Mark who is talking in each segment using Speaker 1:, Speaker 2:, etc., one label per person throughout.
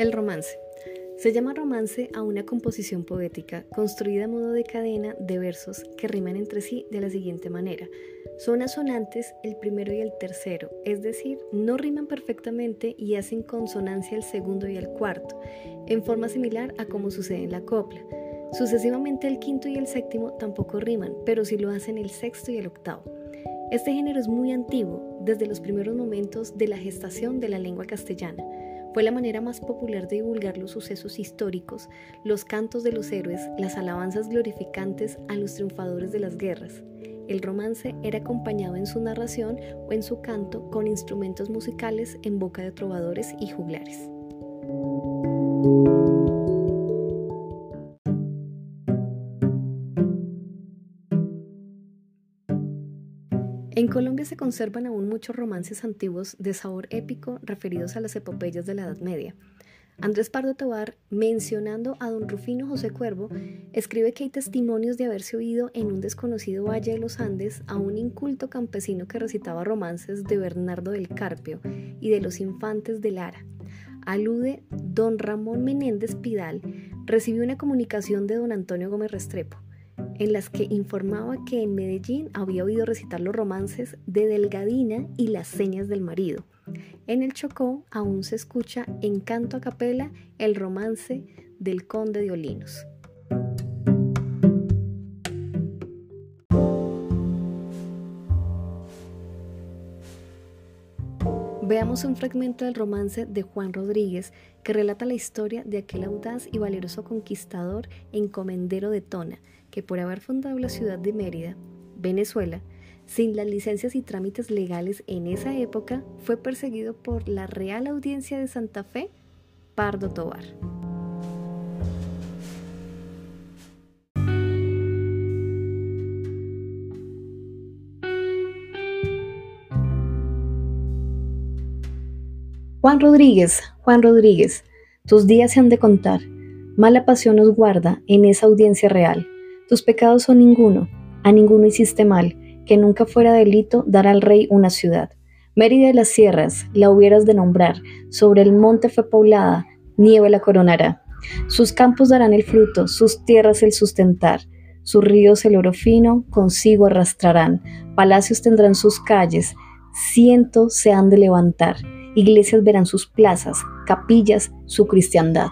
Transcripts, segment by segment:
Speaker 1: El romance. Se llama romance a una composición poética construida a modo de cadena de versos que riman entre sí de la siguiente manera. Son asonantes el primero y el tercero, es decir, no riman perfectamente y hacen consonancia el segundo y el cuarto, en forma similar a como sucede en la copla. Sucesivamente el quinto y el séptimo tampoco riman, pero sí lo hacen el sexto y el octavo. Este género es muy antiguo, desde los primeros momentos de la gestación de la lengua castellana. Fue la manera más popular de divulgar los sucesos históricos, los cantos de los héroes, las alabanzas glorificantes a los triunfadores de las guerras. El romance era acompañado en su narración o en su canto con instrumentos musicales en boca de trovadores y juglares. En Colombia se conservan aún muchos romances antiguos de sabor épico referidos a las epopeyas de la Edad Media. Andrés Pardo Tobar, mencionando a don Rufino José Cuervo, escribe que hay testimonios de haberse oído en un desconocido valle de los Andes a un inculto campesino que recitaba romances de Bernardo del Carpio y de los infantes de Lara. Alude don Ramón Menéndez Pidal, recibió una comunicación de don Antonio Gómez Restrepo en las que informaba que en Medellín había oído recitar los romances de Delgadina y las señas del marido. En el Chocó aún se escucha en canto a capela el romance del conde de Olinos. Veamos un fragmento del romance de Juan Rodríguez que relata la historia de aquel audaz y valeroso conquistador encomendero de Tona, que por haber fundado la ciudad de Mérida, Venezuela, sin las licencias y trámites legales en esa época, fue perseguido por la Real Audiencia de Santa Fe, Pardo Tobar. Juan Rodríguez, Juan Rodríguez, tus días se han de contar. Mala pasión nos guarda en esa audiencia real. Tus pecados son ninguno, a ninguno hiciste mal, que nunca fuera delito dar al rey una ciudad. Mérida de las sierras, la hubieras de nombrar, sobre el monte fue poblada, nieve la coronará. Sus campos darán el fruto, sus tierras el sustentar, sus ríos el oro fino consigo arrastrarán, palacios tendrán sus calles, cientos se han de levantar, iglesias verán sus plazas, capillas su cristiandad.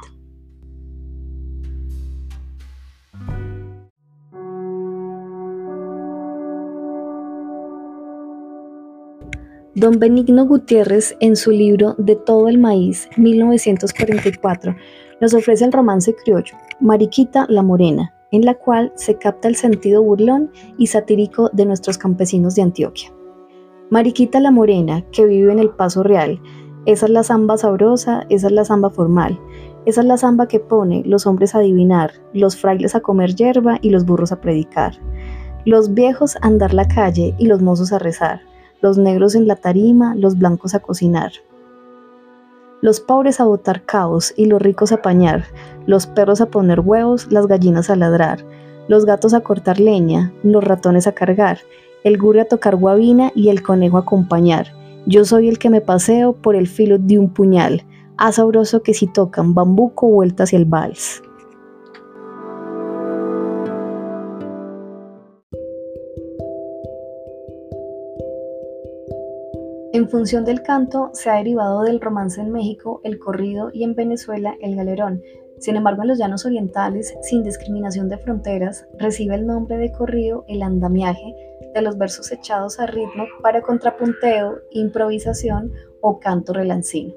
Speaker 1: Don Benigno Gutiérrez, en su libro De todo el maíz, 1944, nos ofrece el romance criollo, Mariquita la Morena, en la cual se capta el sentido burlón y satírico de nuestros campesinos de Antioquia. Mariquita la Morena, que vive en el Paso Real, esa es la zamba sabrosa, esa es la zamba formal, esa es la zamba que pone los hombres a adivinar, los frailes a comer hierba y los burros a predicar, los viejos a andar la calle y los mozos a rezar los negros en la tarima, los blancos a cocinar. Los pobres a botar caos y los ricos a pañar, los perros a poner huevos, las gallinas a ladrar, los gatos a cortar leña, los ratones a cargar, el gure a tocar guabina y el conejo a acompañar. Yo soy el que me paseo por el filo de un puñal, a sabroso que si tocan bambuco vuelta hacia el vals. En función del canto, se ha derivado del romance en México el corrido y en Venezuela el galerón. Sin embargo, en los llanos orientales, sin discriminación de fronteras, recibe el nombre de corrido el andamiaje de los versos echados a ritmo para contrapunteo, improvisación o canto relancino.